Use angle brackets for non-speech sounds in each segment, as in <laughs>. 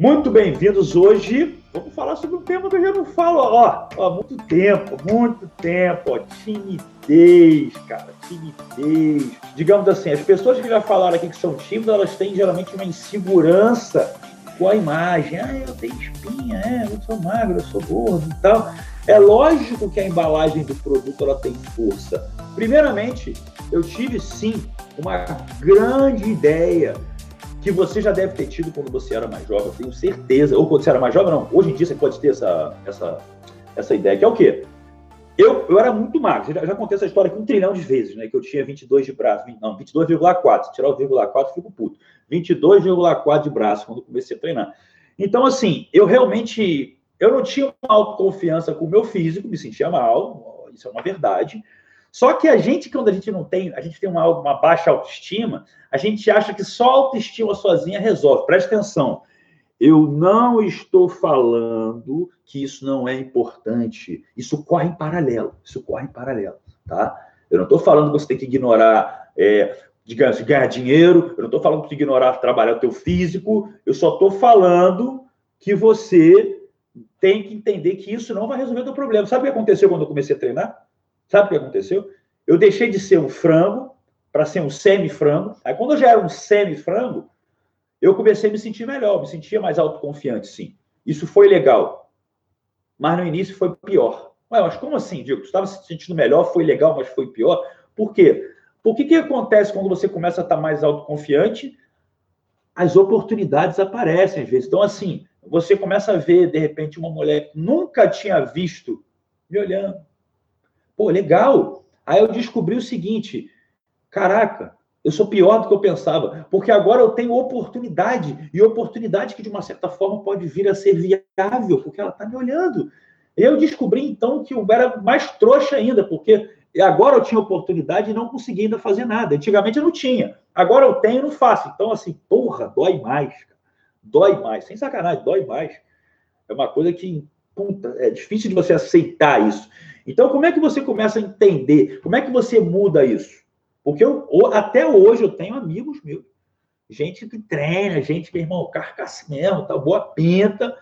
Muito bem-vindos hoje. Vamos falar sobre um tema que eu já não falo ó, há muito tempo, muito tempo. Ó, timidez, cara, timidez. Digamos assim, as pessoas que já falaram aqui que são tímidas, elas têm geralmente uma insegurança com a imagem. Ah, eu tenho espinha, é, eu sou magro, eu sou gordo e tal. É lógico que a embalagem do produto ela tem força. Primeiramente, eu tive sim uma grande ideia que você já deve ter tido quando você era mais jovem, tenho certeza. Ou quando você era mais jovem, não. Hoje em dia você pode ter essa, essa, essa ideia, que é o quê? Eu, eu era muito magro, já, já contei essa história aqui um trilhão de vezes, né? Que eu tinha 22 de braço, não, 22,4. Se tirar o vírgula 4, fico puto. 22,4 de braço quando comecei a treinar. Então, assim, eu realmente eu não tinha uma autoconfiança com o meu físico, me sentia mal, isso é uma verdade. Só que a gente, quando a gente não tem, a gente tem uma, uma baixa autoestima, a gente acha que só autoestima sozinha resolve. Preste atenção. Eu não estou falando que isso não é importante. Isso corre em paralelo. Isso corre em paralelo, tá? Eu não estou falando que você tem que ignorar, é, digamos, ganhar dinheiro. Eu não estou falando que você tem que ignorar trabalhar o teu físico. Eu só estou falando que você tem que entender que isso não vai resolver o teu problema. Sabe o que aconteceu quando eu comecei a treinar? Sabe o que aconteceu? Eu deixei de ser um frango para ser um semi-frango. Aí, quando eu já era um semi-frango, eu comecei a me sentir melhor, me sentia mais autoconfiante, sim. Isso foi legal. Mas no início foi pior. Ué, mas como assim, Diego? Você estava se sentindo melhor, foi legal, mas foi pior? Por quê? Porque o que acontece quando você começa a estar mais autoconfiante? As oportunidades aparecem às vezes. Então, assim, você começa a ver, de repente, uma mulher que nunca tinha visto me olhando, Pô, legal. Aí eu descobri o seguinte: caraca, eu sou pior do que eu pensava, porque agora eu tenho oportunidade, e oportunidade que de uma certa forma pode vir a ser viável, porque ela está me olhando. Eu descobri então que eu era mais trouxa ainda, porque agora eu tinha oportunidade e não conseguia ainda fazer nada. Antigamente eu não tinha. Agora eu tenho e não faço. Então, assim, porra, dói mais. Dói mais. Sem sacanagem, dói mais. É uma coisa que, puta, é difícil de você aceitar isso. Então, como é que você começa a entender? Como é que você muda isso? Porque eu, até hoje eu tenho amigos meus, gente que treina, gente que, irmão, carcaça mesmo, tá, boa pinta,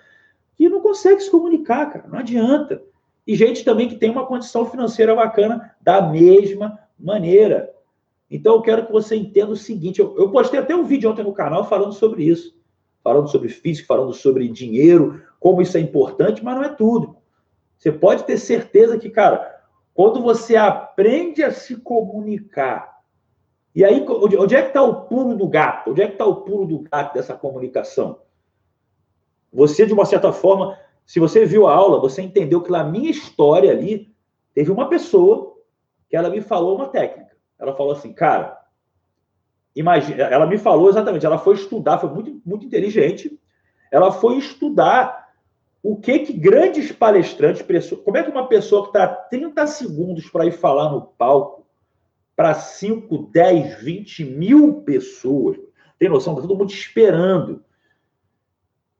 que não consegue se comunicar, cara, não adianta. E gente também que tem uma condição financeira bacana da mesma maneira. Então, eu quero que você entenda o seguinte: eu, eu postei até um vídeo ontem no canal falando sobre isso, falando sobre físico, falando sobre dinheiro, como isso é importante, mas não é tudo. Você pode ter certeza que, cara, quando você aprende a se comunicar, e aí, onde é que está o pulo do gato? Onde é que está o pulo do gato dessa comunicação? Você, de uma certa forma, se você viu a aula, você entendeu que na minha história ali, teve uma pessoa que ela me falou uma técnica. Ela falou assim, cara, imagina, ela me falou exatamente, ela foi estudar, foi muito, muito inteligente, ela foi estudar o que que grandes palestrantes, como é que uma pessoa que está 30 segundos para ir falar no palco para 5, 10, 20 mil pessoas, tem noção? Está todo mundo esperando.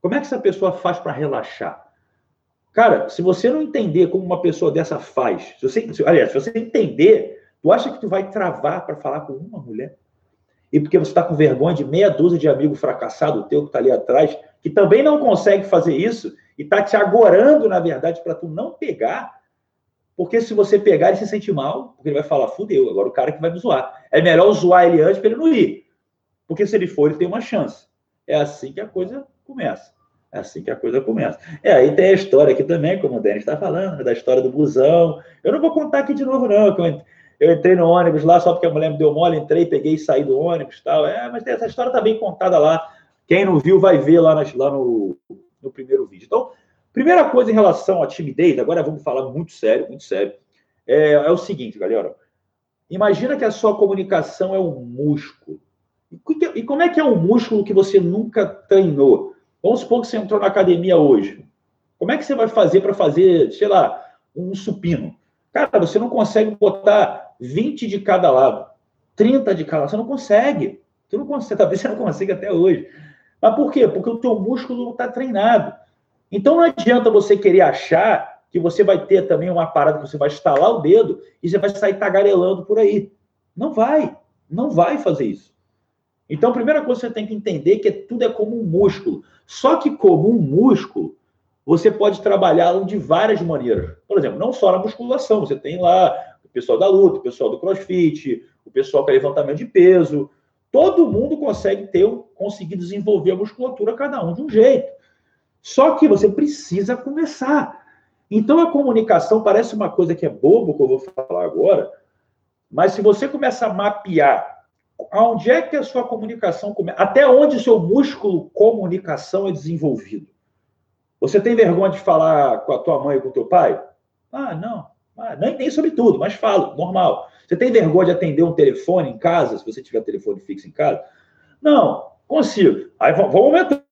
Como é que essa pessoa faz para relaxar? Cara, se você não entender como uma pessoa dessa faz, se você, se, aliás, se você entender, tu acha que tu vai travar para falar com uma mulher? E porque você está com vergonha de meia dúzia de amigo fracassado teu que está ali atrás, que também não consegue fazer isso, e tá te agorando, na verdade, para tu não pegar, porque se você pegar, ele se sente mal, porque ele vai falar, fudeu, agora o cara que vai me zoar. É melhor zoar ele antes para ele não ir. Porque se ele for, ele tem uma chance. É assim que a coisa começa. É assim que a coisa começa. É, aí tem a história aqui também, como o Denis está falando, da história do busão. Eu não vou contar aqui de novo, não, que eu, eu entrei no ônibus lá só porque a mulher me deu mole, entrei, peguei e saí do ônibus tal. É, mas essa história está bem contada lá. Quem não viu vai ver lá, nas, lá no, no primeiro vídeo. Então, primeira coisa em relação à timidez, agora vamos falar muito sério, muito sério, é, é o seguinte, galera. Imagina que a sua comunicação é um músculo. E como é que é um músculo que você nunca treinou? Vamos supor que você entrou na academia hoje. Como é que você vai fazer para fazer, sei lá, um supino? Cara, você não consegue botar 20 de cada lado, 30 de cada lado. Você não consegue. Você não consegue, talvez você não consiga até hoje. Mas por quê? Porque o teu músculo não está treinado. Então não adianta você querer achar que você vai ter também uma parada que você vai estalar o dedo e você vai sair tagarelando por aí. Não vai. Não vai fazer isso. Então, a primeira coisa que você tem que entender é que tudo é como um músculo. Só que como um músculo, você pode trabalhá-lo de várias maneiras. Por exemplo, não só na musculação, você tem lá o pessoal da luta, o pessoal do crossfit, o pessoal que é levantamento de peso. Todo mundo consegue ter, conseguir desenvolver a musculatura, cada um de um jeito. Só que você precisa começar. Então a comunicação parece uma coisa que é bobo, que eu vou falar agora, mas se você começa a mapear aonde é que a sua comunicação começa, até onde o seu músculo comunicação é desenvolvido. Você tem vergonha de falar com a tua mãe e com o teu pai? Ah, não. Ah, nem, nem sobre tudo, mas falo, normal. Você tem vergonha de atender um telefone em casa, se você tiver telefone fixo em casa? Não, consigo. Aí vamos aumentando.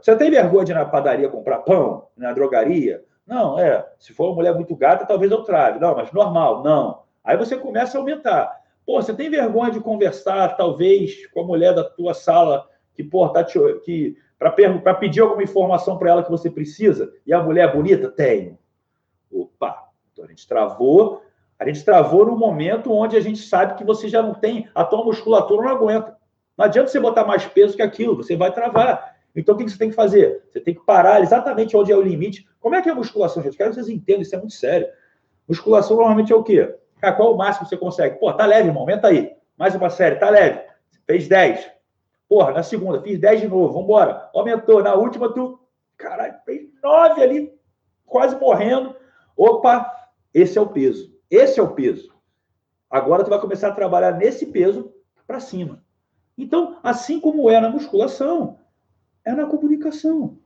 Você tem vergonha de ir na padaria comprar pão, na drogaria? Não, é. Se for uma mulher muito gata, talvez eu trave. Não, mas normal, não. Aí você começa a aumentar. Pô, você tem vergonha de conversar, talvez, com a mulher da tua sala que, pô, tá te, que para pedir alguma informação para ela que você precisa, e a mulher é bonita? Tenho. Opa, então a gente travou. A gente travou no momento onde a gente sabe que você já não tem, a tua musculatura não aguenta. Não adianta você botar mais peso que aquilo, você vai travar. Então, o que você tem que fazer? Você tem que parar exatamente onde é o limite. Como é que é a musculação, gente? Quero que vocês entendam, isso é muito sério. Musculação normalmente é o quê? Cara, qual é o máximo que você consegue? Pô, tá leve, irmão, aumenta aí. Mais uma série, tá leve. Fez 10. Porra, na segunda, fiz 10 de novo, vambora. Aumentou. Na última, tu, caralho, fez 9 ali, quase morrendo. Opa, esse é o peso. Esse é o peso. Agora tu vai começar a trabalhar nesse peso para cima. Então, assim como é na musculação, é na comunicação.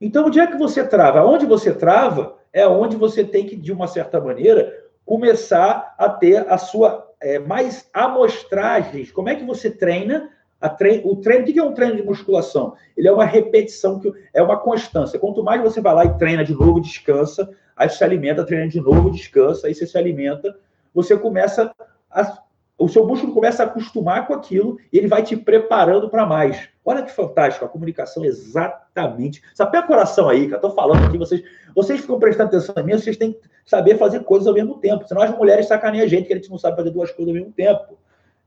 Então, onde é que você trava? Onde você trava é onde você tem que, de uma certa maneira, começar a ter a sua é, mais amostragens. Como é que você treina? Treino, o treino, o que é um treino de musculação? Ele é uma repetição, que é uma constância. Quanto mais você vai lá e treina de novo, descansa, aí você se alimenta, treina de novo, descansa, aí você se alimenta, você começa a o seu músculo começa a acostumar com aquilo e ele vai te preparando para mais. Olha que fantástico, a comunicação é exatamente. Sapé coração aí, que eu estou falando aqui, vocês, vocês ficam prestando atenção em mim, vocês têm que saber fazer coisas ao mesmo tempo. Senão as mulheres sacaneiam a gente, que a gente não sabe fazer duas coisas ao mesmo tempo.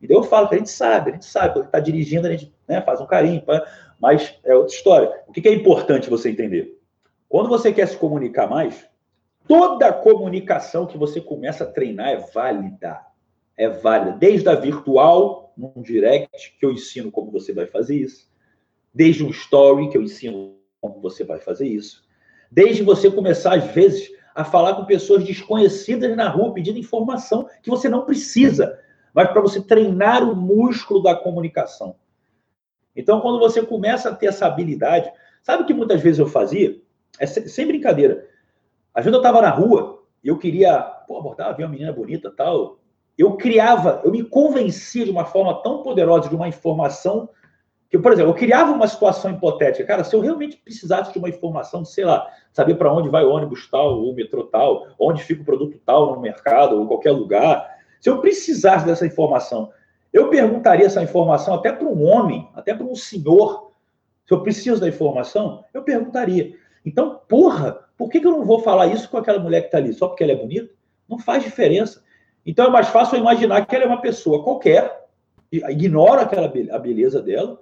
E eu falo que a gente sabe, a gente sabe, quando está dirigindo, a gente né, faz um carinho, mas é outra história. O que é importante você entender? Quando você quer se comunicar mais, toda comunicação que você começa a treinar é válida. É válida, desde a virtual, num direct, que eu ensino como você vai fazer isso, desde um story, que eu ensino como você vai fazer isso, desde você começar, às vezes, a falar com pessoas desconhecidas na rua, pedindo informação que você não precisa, mas para você treinar o músculo da comunicação. Então, quando você começa a ter essa habilidade, sabe o que muitas vezes eu fazia? É sem brincadeira. Às vezes eu estava na rua e eu queria, pô, abordar, ver uma menina bonita tal, eu criava, eu me convencia de uma forma tão poderosa de uma informação que, por exemplo, eu criava uma situação hipotética. Cara, se eu realmente precisasse de uma informação, sei lá, saber para onde vai o ônibus tal, o metrô tal, onde fica o produto tal no mercado, ou qualquer lugar, se eu precisasse dessa informação, eu perguntaria essa informação até para um homem, até para um senhor. Se eu preciso da informação, eu perguntaria. Então, porra, por que, que eu não vou falar isso com aquela mulher que está ali? Só porque ela é bonita? Não faz diferença. Então é mais fácil eu imaginar que ela é uma pessoa qualquer, ignoro aquela a beleza dela,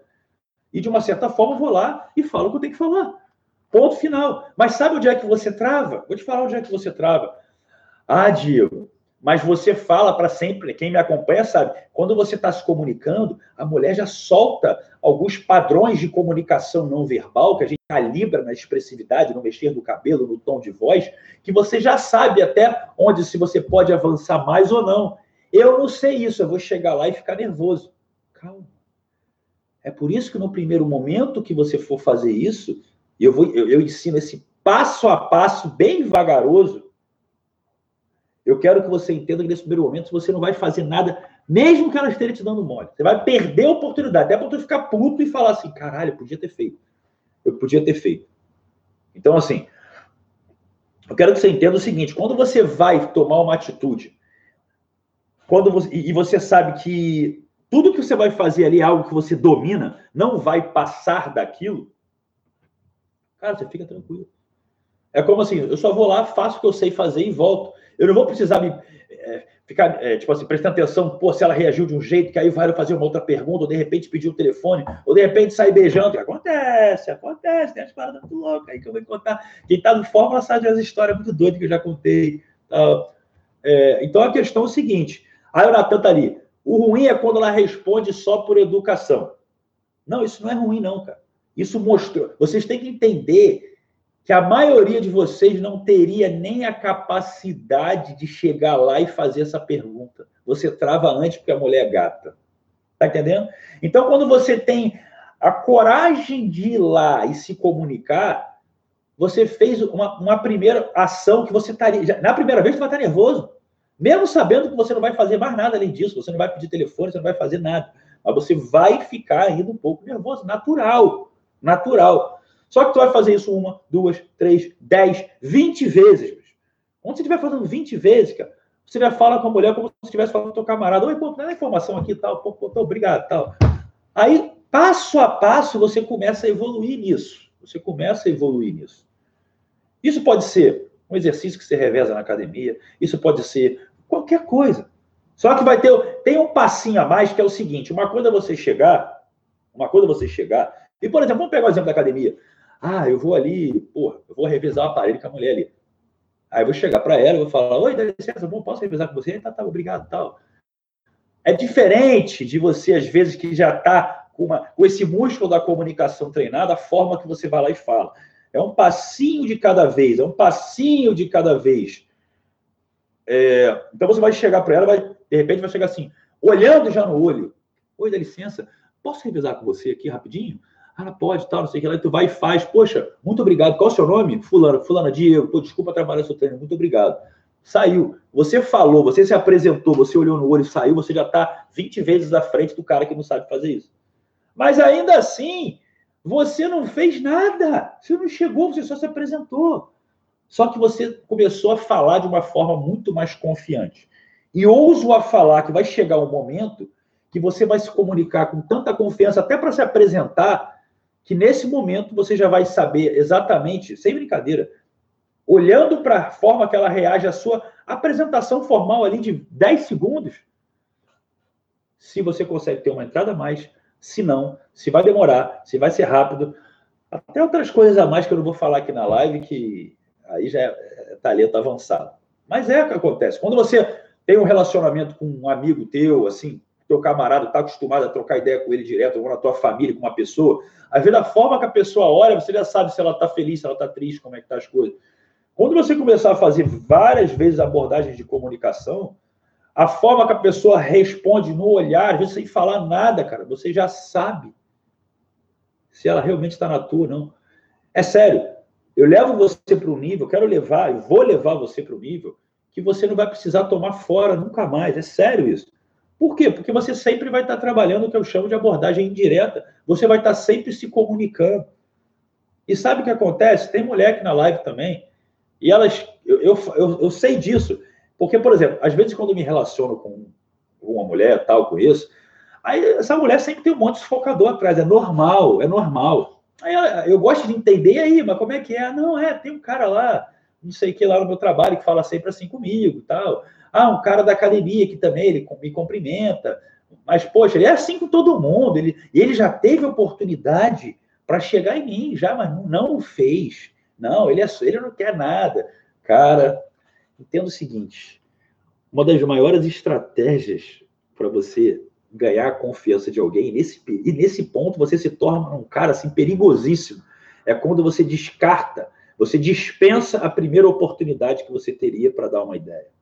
e de uma certa forma vou lá e falo o que eu tenho que falar. Ponto final. Mas sabe onde é que você trava? Vou te falar onde é que você trava. Ah, Diego, mas você fala para sempre, quem me acompanha sabe, quando você está se comunicando, a mulher já solta alguns padrões de comunicação não verbal, que a gente calibra na expressividade, no mexer do cabelo, no tom de voz, que você já sabe até onde se você pode avançar mais ou não. Eu não sei isso, eu vou chegar lá e ficar nervoso. Calma. É por isso que no primeiro momento que você for fazer isso, eu, vou, eu, eu ensino esse passo a passo, bem vagaroso, eu quero que você entenda que nesse primeiro momento você não vai fazer nada, mesmo que ela esteja te dando mole. Você vai perder a oportunidade. Até para tu ficar puto e falar assim: caralho, eu podia ter feito. Eu podia ter feito. Então, assim, eu quero que você entenda o seguinte: quando você vai tomar uma atitude, quando você, e você sabe que tudo que você vai fazer ali é algo que você domina, não vai passar daquilo, cara, você fica tranquilo. É como assim, eu só vou lá, faço o que eu sei fazer e volto. Eu não vou precisar me é, ficar, é, tipo assim, prestando atenção, pô, se ela reagiu de um jeito, que aí vai fazer uma outra pergunta, ou de repente pedir o telefone, ou de repente sair beijando. Acontece, acontece, tem as paradas muito loucas aí que eu vou contar. Quem tá no Fórmula sabe as histórias muito doidas que eu já contei. É, então a questão é o seguinte: aí o Natan tá ali. O ruim é quando ela responde só por educação. Não, isso não é ruim, não, cara. Isso mostrou. Vocês têm que entender que a maioria de vocês não teria nem a capacidade de chegar lá e fazer essa pergunta. Você trava antes porque a mulher é gata. Tá entendendo? Então, quando você tem a coragem de ir lá e se comunicar, você fez uma, uma primeira ação que você estaria. Na primeira vez, você vai estar nervoso. Mesmo sabendo que você não vai fazer mais nada além disso, você não vai pedir telefone, você não vai fazer nada. Mas você vai ficar ainda um pouco nervoso, natural. Natural. Só que tu vai fazer isso uma, duas, três, dez, vinte vezes. Quando você estiver fazendo vinte vezes, cara, você vai falar com a mulher como se estivesse falando com o camarada. Oi, pô, dá informação aqui tal, pô, pô, obrigado tal. Aí, passo a passo, você começa a evoluir nisso. Você começa a evoluir nisso. Isso pode ser um exercício que você reveza na academia, isso pode ser qualquer coisa. Só que vai ter tem um passinho a mais que é o seguinte: uma coisa é você chegar, uma coisa é você chegar. E, por exemplo, vamos pegar o exemplo da academia. Ah, eu vou ali, pô, eu vou revisar o aparelho com a mulher ali. Aí eu vou chegar para ela, vou falar, oi, dá licença, bom, posso revisar com você? Tá, tá, obrigado, tal. É diferente de você, às vezes, que já está com, com esse músculo da comunicação treinado, a forma que você vai lá e fala. É um passinho de cada vez, é um passinho de cada vez. É, então você vai chegar para ela, vai, de repente vai chegar assim, olhando já no olho. Oi, dá licença, posso revisar com você aqui rapidinho? Ela pode, tal, não sei o que lá, e tu vai e faz. Poxa, muito obrigado. Qual é o seu nome? Fulano, Fulana Diego. Pô, desculpa trabalhar seu treino, muito obrigado. Saiu. Você falou, você se apresentou, você olhou no olho e saiu, você já está 20 vezes à frente do cara que não sabe fazer isso. Mas ainda assim, você não fez nada. Você não chegou, você só se apresentou. Só que você começou a falar de uma forma muito mais confiante. E ouso a falar que vai chegar um momento que você vai se comunicar com tanta confiança, até para se apresentar, que nesse momento você já vai saber exatamente, sem brincadeira, olhando para a forma que ela reage à sua apresentação formal ali de 10 segundos, se você consegue ter uma entrada a mais, se não, se vai demorar, se vai ser rápido, até outras coisas a mais que eu não vou falar aqui na live, que aí já é, é talento avançado. Mas é o que acontece. Quando você tem um relacionamento com um amigo teu, assim, teu camarada está acostumado a trocar ideia com ele direto, ou na tua família, com uma pessoa, às vezes a forma que a pessoa olha, você já sabe se ela está feliz, se ela está triste, como é que tá as coisas. Quando você começar a fazer várias vezes abordagens de comunicação, a forma que a pessoa responde no olhar, às vezes sem falar nada, cara, você já sabe se ela realmente está na tua, não. É sério. Eu levo você para um nível, quero levar, eu vou levar você para o nível que você não vai precisar tomar fora nunca mais. É sério isso. Por quê? Porque você sempre vai estar trabalhando o que eu chamo de abordagem indireta. Você vai estar sempre se comunicando. E sabe o que acontece? Tem mulher aqui na live também, e elas. Eu, eu, eu, eu sei disso. Porque, por exemplo, às vezes quando me relaciono com uma mulher, tal, com isso, aí essa mulher sempre tem um monte de sufocador atrás. É normal, é normal. Aí eu gosto de entender aí, mas como é que é? Não, é, tem um cara lá, não sei o que lá no meu trabalho, que fala sempre assim comigo tal. Ah, um cara da academia que também ele me cumprimenta. Mas, poxa, ele é assim com todo mundo. Ele, ele já teve oportunidade para chegar em mim, já, mas não o fez. Não, ele, é, ele não quer nada. Cara, entenda o seguinte: uma das maiores estratégias para você ganhar a confiança de alguém, nesse, e nesse ponto você se torna um cara assim perigosíssimo. É quando você descarta, você dispensa a primeira oportunidade que você teria para dar uma ideia.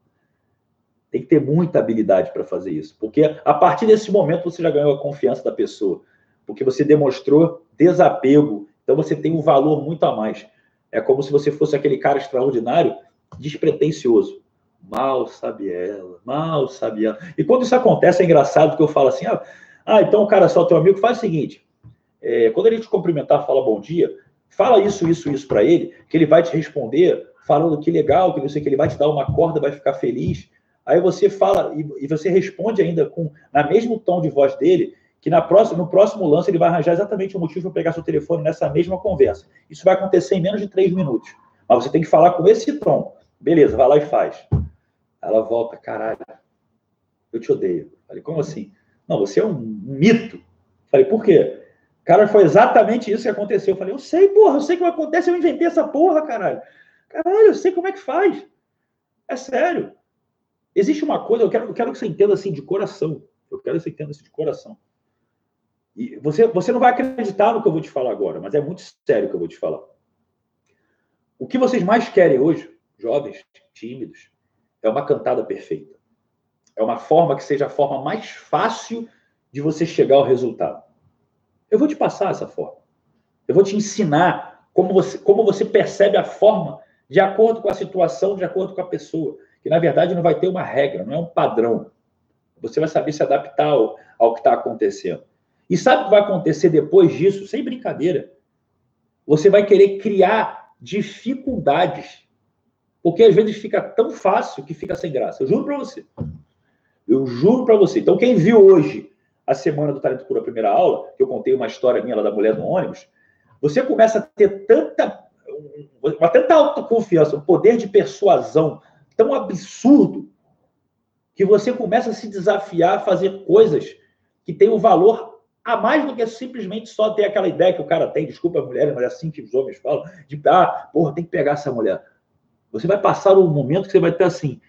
Tem que ter muita habilidade para fazer isso, porque a partir desse momento você já ganhou a confiança da pessoa, porque você demonstrou desapego, então você tem um valor muito a mais. É como se você fosse aquele cara extraordinário, despretensioso. Mal sabe ela, mal sabe ela. E quando isso acontece, é engraçado, porque eu falo assim: ah, ah então o cara só teu amigo, faz o seguinte: é, quando ele te cumprimentar, fala bom dia, fala isso, isso, isso para ele, que ele vai te responder falando que legal, que não sei que ele vai te dar uma corda, vai ficar feliz. Aí você fala e, você responde ainda com na mesmo tom de voz dele, que na próxima, no próximo lance ele vai arranjar exatamente o motivo para pegar seu telefone nessa mesma conversa. Isso vai acontecer em menos de três minutos. Mas você tem que falar com esse tom. Beleza, vai lá e faz. Ela volta, caralho, eu te odeio. Falei, como assim? Não, você é um mito. Falei, por quê? Cara, foi exatamente isso que aconteceu. Eu falei, eu sei, porra, eu sei que acontece, eu inventei essa porra, caralho. Caralho, eu sei como é que faz. É sério. Existe uma coisa, eu quero, eu quero que você entenda assim de coração. Eu quero que você entenda assim de coração. E você, você não vai acreditar no que eu vou te falar agora, mas é muito sério o que eu vou te falar. O que vocês mais querem hoje, jovens, tímidos, é uma cantada perfeita. É uma forma que seja a forma mais fácil de você chegar ao resultado. Eu vou te passar essa forma. Eu vou te ensinar como você, como você percebe a forma de acordo com a situação, de acordo com a pessoa. Que na verdade não vai ter uma regra, não é um padrão. Você vai saber se adaptar ao, ao que está acontecendo. E sabe o que vai acontecer depois disso? Sem brincadeira. Você vai querer criar dificuldades. Porque às vezes fica tão fácil que fica sem graça. Eu juro para você. Eu juro para você. Então, quem viu hoje a semana do Talento Puro, a primeira aula, que eu contei uma história minha lá da mulher no ônibus, você começa a ter tanta, uma tanta autoconfiança, um poder de persuasão tão absurdo, que você começa a se desafiar a fazer coisas que têm um valor a mais do que simplesmente só ter aquela ideia que o cara tem, desculpa a mulher, mas é assim que os homens falam, de, ah, porra, tem que pegar essa mulher. Você vai passar um momento que você vai estar assim,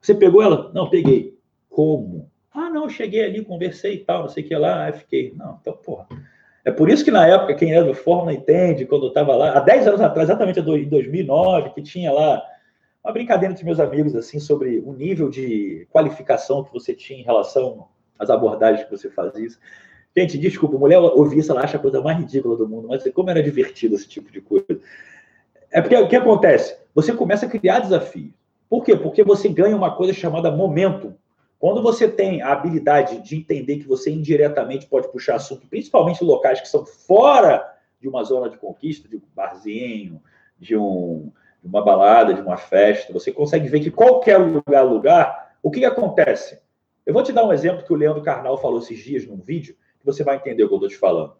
você pegou ela? Não, peguei. Como? Ah, não, cheguei ali, conversei e tal, não sei o que lá, aí fiquei. Não, então, porra. É por isso que na época, quem é do Fórmula entende, quando eu estava lá, há 10 anos atrás, exatamente em 2009, que tinha lá uma brincadeira entre meus amigos, assim, sobre o nível de qualificação que você tinha em relação às abordagens que você fazia. Gente, desculpa, mulher ouvir isso, ela acha a coisa mais ridícula do mundo, mas como era divertido esse tipo de coisa. É porque o que acontece? Você começa a criar desafios. Por quê? Porque você ganha uma coisa chamada momento. Quando você tem a habilidade de entender que você indiretamente pode puxar assunto, principalmente locais que são fora de uma zona de conquista, de um barzinho, de, um, de uma balada, de uma festa, você consegue ver que qualquer lugar, lugar, o que, acontece? Eu vou te dar um exemplo que o Leandro Carnal falou esses dias num vídeo, que você vai entender o que eu estou te falando.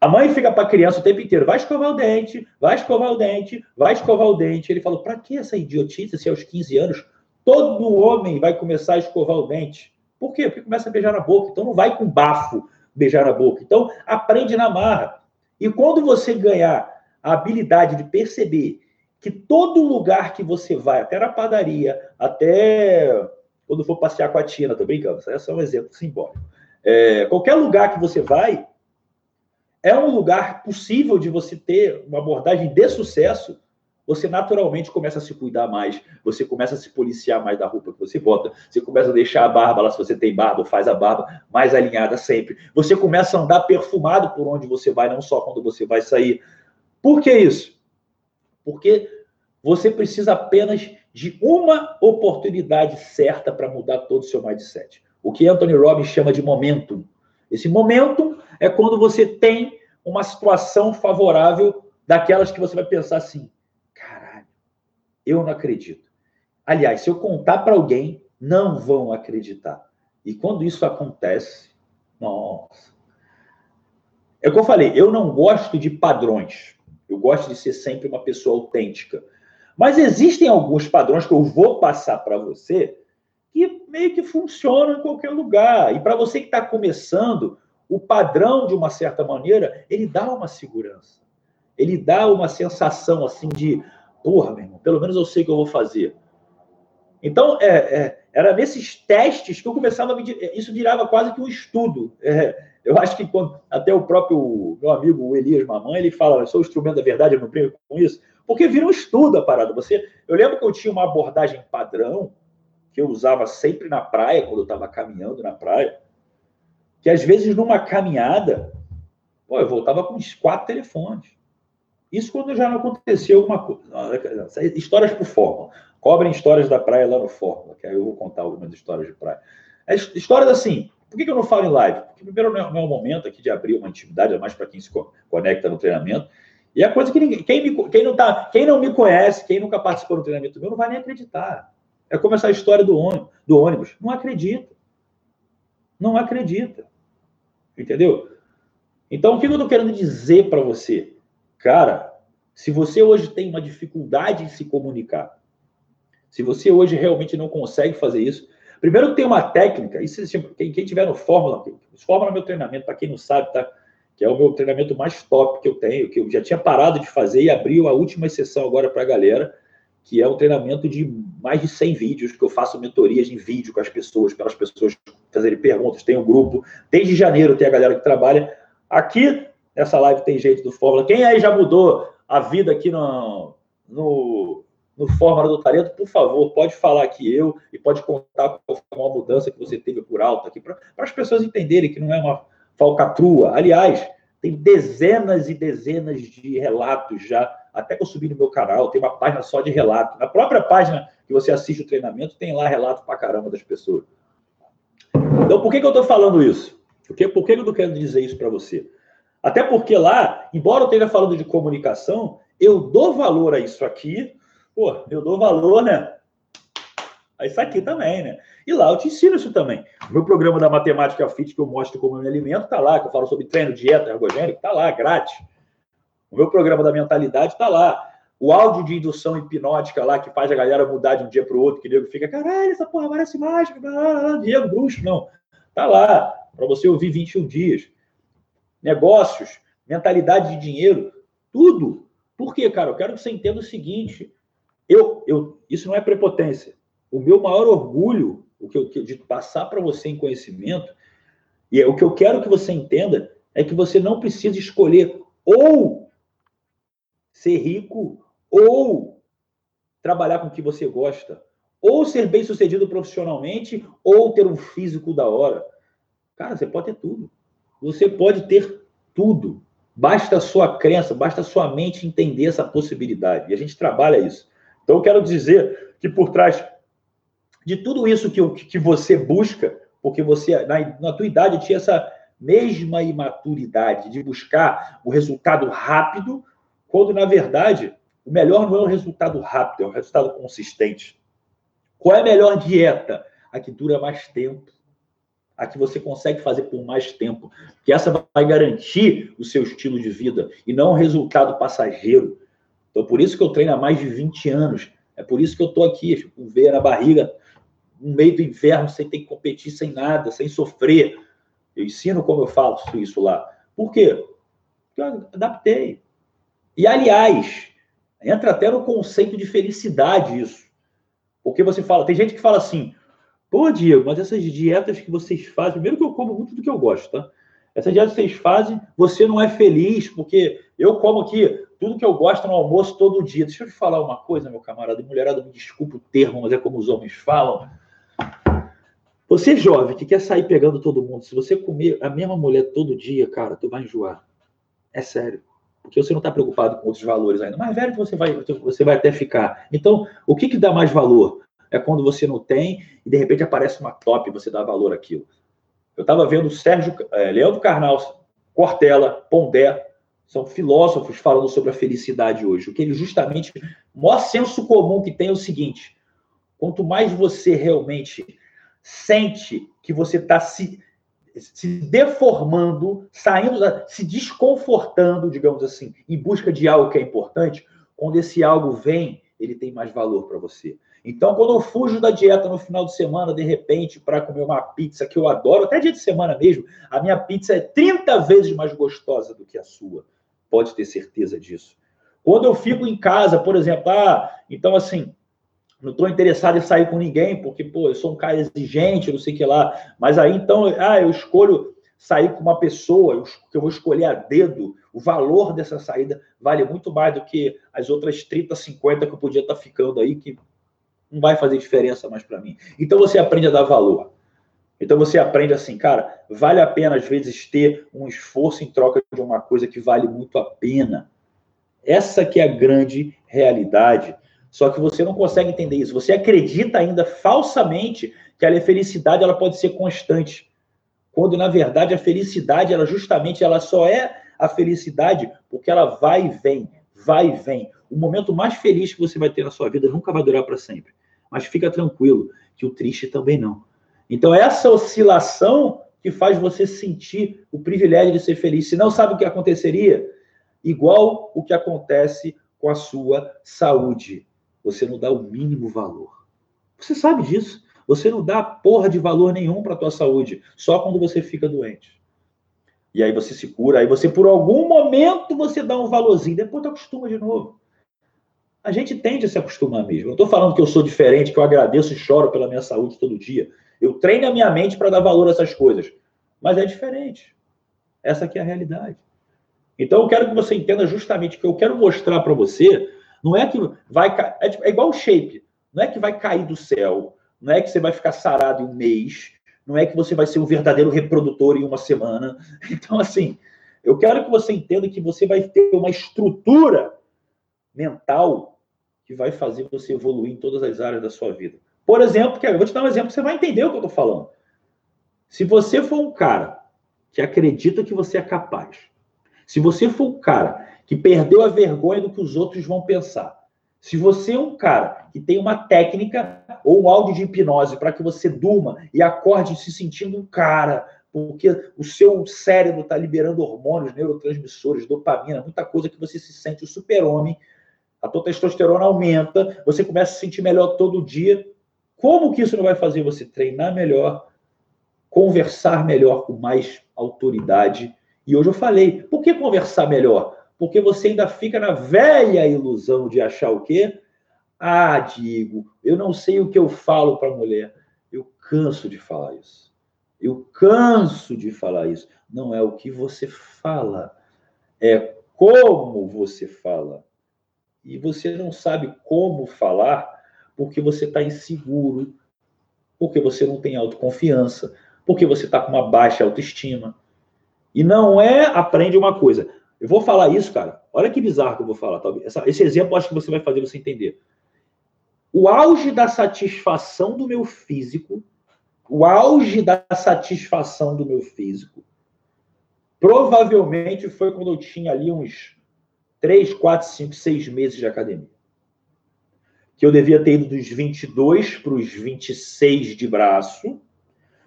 A mãe fica para a criança o tempo inteiro, vai escovar o dente, vai escovar o dente, vai escovar o dente. Ele falou, para que essa idiotice se aos 15 anos todo homem vai começar a escovar o dente. Por quê? Porque começa a beijar na boca. Então não vai com bafo beijar na boca. Então aprende na marra. E quando você ganhar a habilidade de perceber que todo lugar que você vai, até na padaria, até quando for passear com a Tina, tô brincando, isso é só um exemplo simbólico. É, qualquer lugar que você vai, é um lugar possível de você ter uma abordagem de sucesso você naturalmente começa a se cuidar mais, você começa a se policiar mais da roupa que você bota, você começa a deixar a barba lá, se você tem barba, faz a barba mais alinhada sempre. Você começa a andar perfumado por onde você vai, não só quando você vai sair. Por que isso? Porque você precisa apenas de uma oportunidade certa para mudar todo o seu mindset. O que Anthony Robbins chama de momentum. Esse momentum é quando você tem uma situação favorável daquelas que você vai pensar assim: eu não acredito. Aliás, se eu contar para alguém, não vão acreditar. E quando isso acontece, nossa. É o que eu falei, eu não gosto de padrões. Eu gosto de ser sempre uma pessoa autêntica. Mas existem alguns padrões que eu vou passar para você que meio que funcionam em qualquer lugar. E para você que está começando, o padrão, de uma certa maneira, ele dá uma segurança. Ele dá uma sensação assim de Porra, meu irmão, pelo menos eu sei o que eu vou fazer. Então, é, é, era nesses testes que eu começava a me. Isso virava quase que um estudo. É, eu acho que quando, até o próprio meu amigo Elias Mamãe, ele fala: eu sou o instrumento da verdade, eu não brinco com isso. Porque vira um estudo a parada. Você, eu lembro que eu tinha uma abordagem padrão que eu usava sempre na praia, quando eu estava caminhando na praia, que às vezes numa caminhada, pô, eu voltava com uns quatro telefones. Isso quando já não aconteceu alguma coisa. Histórias por Fórmula. Cobrem histórias da praia lá no Fórmula, que aí eu vou contar algumas histórias de praia. É, histórias assim. Por que eu não falo em live? Porque, primeiro, não é o momento aqui de abrir uma intimidade, é mais para quem se conecta no treinamento. E é coisa que ninguém. Quem, me, quem, não tá, quem não me conhece, quem nunca participou do treinamento meu, não vai nem acreditar. É como essa história do ônibus. Do ônibus. Não acredita. Não acredita. Entendeu? Então, o que eu estou querendo dizer para você? Cara, Se você hoje tem uma dificuldade em se comunicar, se você hoje realmente não consegue fazer isso, primeiro tem uma técnica, isso, quem, quem tiver no Fórmula, Fórmula é meu treinamento, para quem não sabe, tá? que é o meu treinamento mais top que eu tenho, que eu já tinha parado de fazer e abriu a última sessão agora para a galera, que é um treinamento de mais de 100 vídeos, que eu faço mentorias em vídeo com as pessoas, para as pessoas fazerem perguntas. Tem um grupo, desde janeiro tem a galera que trabalha. Aqui, nessa live, tem gente do Fórmula. Quem aí já mudou a vida aqui no, no, no Fórmula do Talento, por favor, pode falar aqui eu e pode contar com uma mudança que você teve por alto aqui, para as pessoas entenderem que não é uma falcatrua. Aliás, tem dezenas e dezenas de relatos já, até que eu subi no meu canal, tem uma página só de relato. Na própria página que você assiste o treinamento, tem lá relato pra caramba das pessoas. Então, por que, que eu estou falando isso? Por que, que eu estou querendo dizer isso para você? Até porque lá, embora eu esteja falando de comunicação, eu dou valor a isso aqui. Pô, eu dou valor, né? A isso aqui também, né? E lá eu te ensino isso também. O meu programa da Matemática Fit, que eu mostro como eu me alimento, tá lá, que eu falo sobre treino, dieta, ergogênica, tá lá, grátis. O meu programa da mentalidade tá lá. O áudio de indução hipnótica lá, que faz a galera mudar de um dia para o outro, que o nego fica, caralho, essa porra parece mágica, Diego Bruxo, não. Tá lá, para você ouvir 21 dias. Negócios, mentalidade de dinheiro, tudo. Por quê, cara? Eu quero que você entenda o seguinte: eu, eu, isso não é prepotência. O meu maior orgulho o que eu de passar para você em conhecimento, e é, o que eu quero que você entenda é que você não precisa escolher ou ser rico ou trabalhar com o que você gosta, ou ser bem sucedido profissionalmente, ou ter um físico da hora. Cara, você pode ter tudo. Você pode ter tudo. Basta a sua crença, basta a sua mente entender essa possibilidade. E a gente trabalha isso. Então, eu quero dizer que por trás de tudo isso que, que você busca, porque você, na, na tua idade, tinha essa mesma imaturidade de buscar o resultado rápido, quando, na verdade, o melhor não é o resultado rápido, é o resultado consistente. Qual é a melhor dieta? A que dura mais tempo. A que você consegue fazer por mais tempo. Porque essa vai garantir o seu estilo de vida e não um resultado passageiro. Então, por isso que eu treino há mais de 20 anos. É por isso que eu estou aqui, com veia na barriga, no meio do inverno, sem ter que competir, sem nada, sem sofrer. Eu ensino como eu faço isso lá. Por quê? Porque eu adaptei. E, aliás, entra até no conceito de felicidade isso. Porque você fala, tem gente que fala assim, pô, Diego, mas essas dietas que vocês fazem, primeiro que eu como muito do que eu gosto, tá? Essas dietas que vocês fazem, você não é feliz, porque eu como aqui tudo que eu gosto no almoço todo dia. Deixa eu te falar uma coisa, meu camarada, mulherada, me desculpa o termo, mas é como os homens falam. Você jovem que quer sair pegando todo mundo, se você comer a mesma mulher todo dia, cara, tu vai enjoar. É sério. Porque você não está preocupado com outros valores ainda. Mais velho você vai, você vai até ficar. Então, o que, que dá mais valor? É quando você não tem e de repente aparece uma top e você dá valor àquilo. Eu estava vendo Sérgio, é, Leandro Carnal, Cortella, Pondé, são filósofos falando sobre a felicidade hoje. O que ele justamente, o maior senso comum que tem é o seguinte: quanto mais você realmente sente que você está se, se deformando, saindo, se desconfortando, digamos assim, em busca de algo que é importante, quando esse algo vem, ele tem mais valor para você. Então, quando eu fujo da dieta no final de semana, de repente, para comer uma pizza que eu adoro, até dia de semana mesmo, a minha pizza é 30 vezes mais gostosa do que a sua. Pode ter certeza disso. Quando eu fico em casa, por exemplo, ah, então assim, não estou interessado em sair com ninguém, porque, pô, eu sou um cara exigente, não sei o que lá. Mas aí, então, ah, eu escolho sair com uma pessoa, que eu vou escolher a dedo, o valor dessa saída vale muito mais do que as outras 30, 50 que eu podia estar ficando aí, que não vai fazer diferença mais para mim. Então, você aprende a dar valor. Então, você aprende assim, cara, vale a pena, às vezes, ter um esforço em troca de uma coisa que vale muito a pena. Essa que é a grande realidade só que você não consegue entender isso. Você acredita ainda falsamente que a felicidade ela pode ser constante, quando na verdade a felicidade ela justamente ela só é a felicidade porque ela vai e vem, vai e vem. O momento mais feliz que você vai ter na sua vida nunca vai durar para sempre. Mas fica tranquilo que o triste também não. Então essa oscilação que faz você sentir o privilégio de ser feliz. Se não sabe o que aconteceria, igual o que acontece com a sua saúde. Você não dá o mínimo valor. Você sabe disso. Você não dá porra de valor nenhum para a tua saúde, só quando você fica doente. E aí você se cura, aí você por algum momento você dá um valorzinho, depois tu acostuma de novo. A gente tende a se acostumar mesmo. Eu estou falando que eu sou diferente, que eu agradeço e choro pela minha saúde todo dia. Eu treino a minha mente para dar valor a essas coisas. Mas é diferente. Essa aqui é a realidade. Então eu quero que você entenda justamente que eu quero mostrar para você, não é que vai é, tipo, é igual o shape, não é que vai cair do céu, não é que você vai ficar sarado em um mês, não é que você vai ser um verdadeiro reprodutor em uma semana. <laughs> Então assim, eu quero que você entenda que você vai ter uma estrutura mental que vai fazer você evoluir em todas as áreas da sua vida. Por exemplo, eu vou te dar um exemplo, você vai entender o que eu estou falando. Se você for um cara que acredita que você é capaz, se você for um cara que perdeu a vergonha do que os outros vão pensar, se você é um cara que tem uma técnica ou um áudio de hipnose para que você durma e acorde se sentindo um cara, porque o seu cérebro está liberando hormônios, neurotransmissores, dopamina, muita coisa que você se sente o super-homem, a tua testosterona aumenta, você começa a se sentir melhor todo dia. Como que isso não vai fazer você treinar melhor, conversar melhor com mais autoridade? E hoje eu falei, por que conversar melhor? Porque você ainda fica na velha ilusão de achar o quê? Ah, digo, eu não sei o que eu falo para a mulher. Eu canso de falar isso. Eu canso de falar isso. Não é o que você fala, é como você fala. E você não sabe como falar porque você está inseguro, porque você não tem autoconfiança, porque você está com uma baixa autoestima. E não é aprende uma coisa. Eu vou falar isso, cara. Olha que bizarro que eu vou falar. Tá? esse exemplo acho que você vai fazer você entender. O auge da satisfação do meu físico, o auge da satisfação do meu físico, provavelmente foi quando eu tinha ali uns 3, 4, 5, 6 meses de academia que eu devia ter ido dos 22 para os 26 de braço,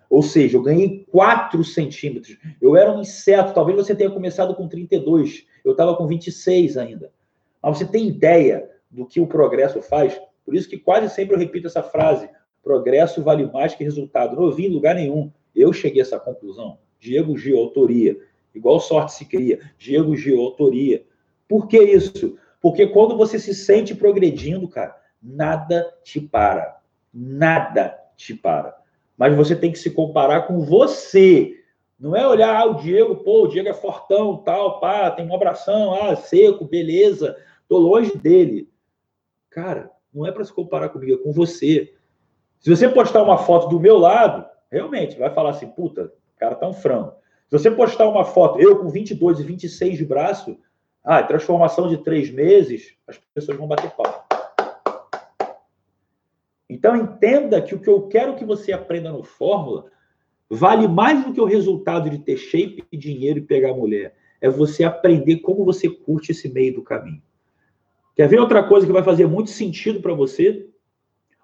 ou seja, eu ganhei 4 centímetros. Eu era um inseto, talvez você tenha começado com 32, eu estava com 26 ainda. Mas você tem ideia do que o progresso faz? Por isso que quase sempre eu repito essa frase: progresso vale mais que resultado. Não ouvi em lugar nenhum. Eu cheguei a essa conclusão. Diego Gil, autoria. Igual sorte se cria. Diego Gil, autoria. Por que isso? Porque quando você se sente progredindo, cara, nada te para. Nada te para. Mas você tem que se comparar com você. Não é olhar ah, o Diego, pô, o Diego é fortão, tal, pá, tem um abração, ah, seco, beleza. Tô longe dele. Cara, não é para se comparar comigo, é com você. Se você postar uma foto do meu lado, realmente vai falar assim, puta, o cara tá um frango. Se você postar uma foto, eu com 22 e 26 de braço, ah, transformação de três meses, as pessoas vão bater pau. Então entenda que o que eu quero que você aprenda no Fórmula vale mais do que o resultado de ter shape dinheiro e pegar mulher. É você aprender como você curte esse meio do caminho. Quer ver outra coisa que vai fazer muito sentido para você?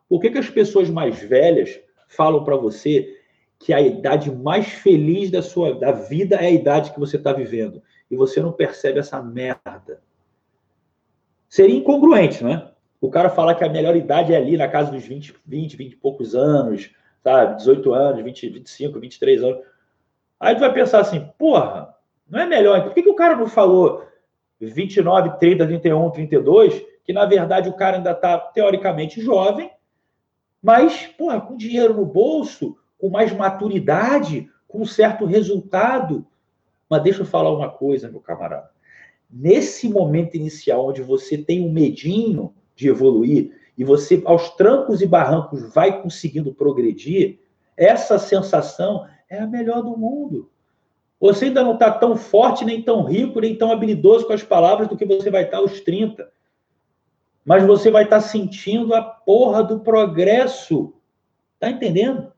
Por que, que as pessoas mais velhas falam para você que a idade mais feliz da sua da vida é a idade que você está vivendo? E você não percebe essa merda. Seria incongruente, né? O cara falar que a melhor idade é ali na casa dos 20, 20, 20 e poucos anos, sabe? 18 anos, 20, 25, 23 anos. Aí tu vai pensar assim, porra, não é melhor? Por que, que o cara não falou 29, 30, 31, 32? Que na verdade o cara ainda está teoricamente jovem, mas, porra, com dinheiro no bolso, com mais maturidade, com certo resultado. Mas deixa eu falar uma coisa, meu camarada. Nesse momento inicial, onde você tem um medinho, de evoluir, e você, aos trancos e barrancos, vai conseguindo progredir, essa sensação é a melhor do mundo. Você ainda não está tão forte, nem tão rico, nem tão habilidoso com as palavras do que você vai estar aos 30. Mas você vai estar sentindo a porra do progresso. Tá entendendo?